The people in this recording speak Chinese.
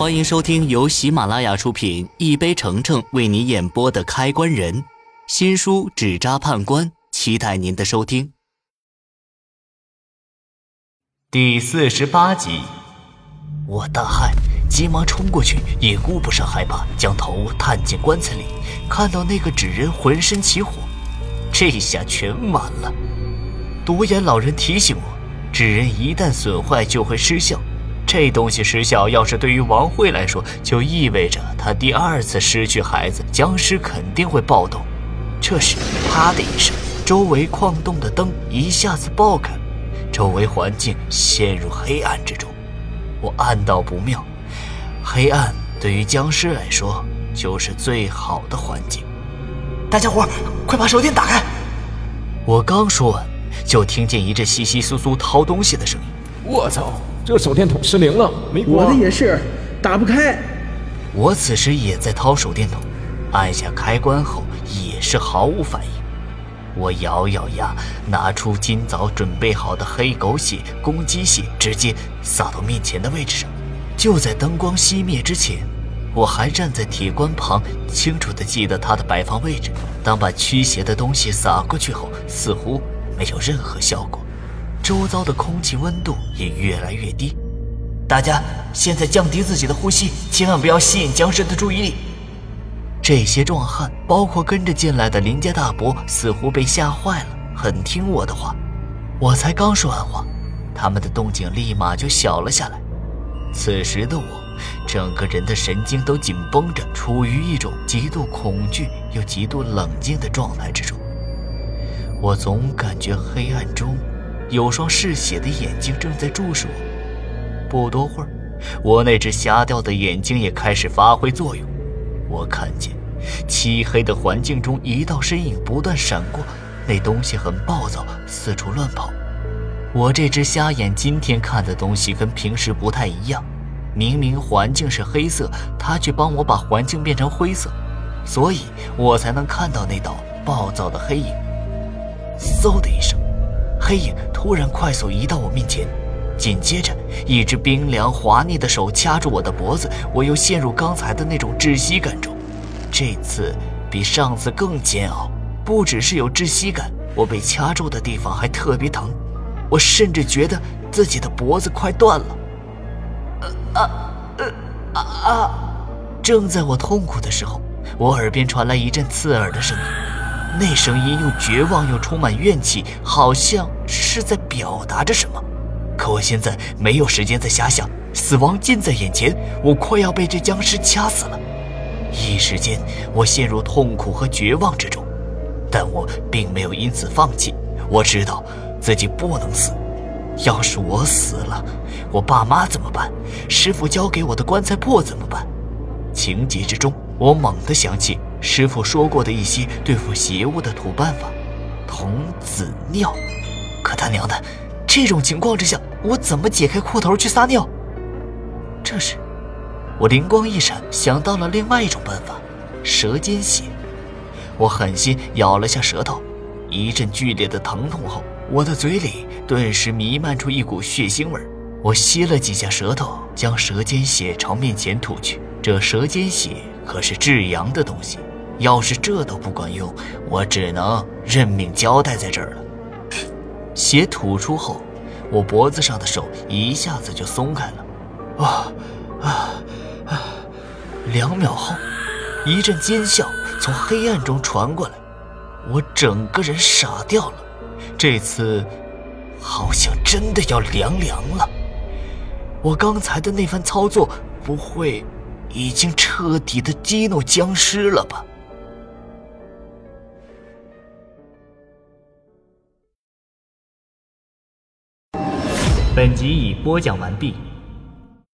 欢迎收听由喜马拉雅出品、一杯橙橙为你演播的《开关人》新书《纸扎判官》，期待您的收听。第四十八集，我大骇，急忙冲过去，也顾不上害怕，将头探进棺材里，看到那个纸人浑身起火，这下全完了。独眼老人提醒我，纸人一旦损坏就会失效。这东西失效，要是对于王慧来说，就意味着她第二次失去孩子，僵尸肯定会暴动。这时，啪的一声，周围矿洞的灯一下子爆开，周围环境陷入黑暗之中。我暗道不妙，黑暗对于僵尸来说就是最好的环境。大家伙，快把手电打开！我刚说完，就听见一阵窸窸窣窣掏东西的声音。我操！这手电筒失灵了，没光。我的也是，打不开。我此时也在掏手电筒，按下开关后也是毫无反应。我咬咬牙，拿出今早准备好的黑狗血、公鸡血，直接撒到面前的位置上。就在灯光熄灭之前，我还站在铁棺旁，清楚地记得它的摆放位置。当把驱邪的东西撒过去后，似乎没有任何效果。周遭的空气温度也越来越低，大家现在降低自己的呼吸，千万不要吸引僵尸的注意力。这些壮汉，包括跟着进来的林家大伯，似乎被吓坏了，很听我的话。我才刚说完话，他们的动静立马就小了下来。此时的我，整个人的神经都紧绷着，处于一种极度恐惧又极度冷静的状态之中。我总感觉黑暗中。有双嗜血的眼睛正在注视我。不多会儿，我那只瞎掉的眼睛也开始发挥作用。我看见漆黑的环境中，一道身影不断闪过。那东西很暴躁，四处乱跑。我这只瞎眼今天看的东西跟平时不太一样。明明环境是黑色，他却帮我把环境变成灰色，所以我才能看到那道暴躁的黑影。嗖的一声。黑影突然快速移到我面前，紧接着，一只冰凉滑腻的手掐住我的脖子，我又陷入刚才的那种窒息感中。这次比上次更煎熬，不只是有窒息感，我被掐住的地方还特别疼，我甚至觉得自己的脖子快断了。啊啊啊啊！正在我痛苦的时候，我耳边传来一阵刺耳的声音。那声音又绝望又充满怨气，好像是在表达着什么。可我现在没有时间再瞎想，死亡近在眼前，我快要被这僵尸掐死了。一时间，我陷入痛苦和绝望之中，但我并没有因此放弃。我知道自己不能死，要是我死了，我爸妈怎么办？师傅交给我的棺材铺怎么办？情急之中，我猛地想起。师傅说过的一些对付邪物的土办法，童子尿。可他娘的，这种情况之下，我怎么解开裤头去撒尿？这时，我灵光一闪，想到了另外一种办法——舌尖血。我狠心咬了下舌头，一阵剧烈的疼痛后，我的嘴里顿时弥漫出一股血腥味。我吸了几下舌头，将舌尖血朝面前吐去。这舌尖血可是至阳的东西。要是这都不管用，我只能认命交代在这儿了。血吐出后，我脖子上的手一下子就松开了。啊啊啊！两秒后，一阵尖笑从黑暗中传过来，我整个人傻掉了。这次好像真的要凉凉了。我刚才的那番操作，不会已经彻底的激怒僵尸了吧？本集已播讲完毕。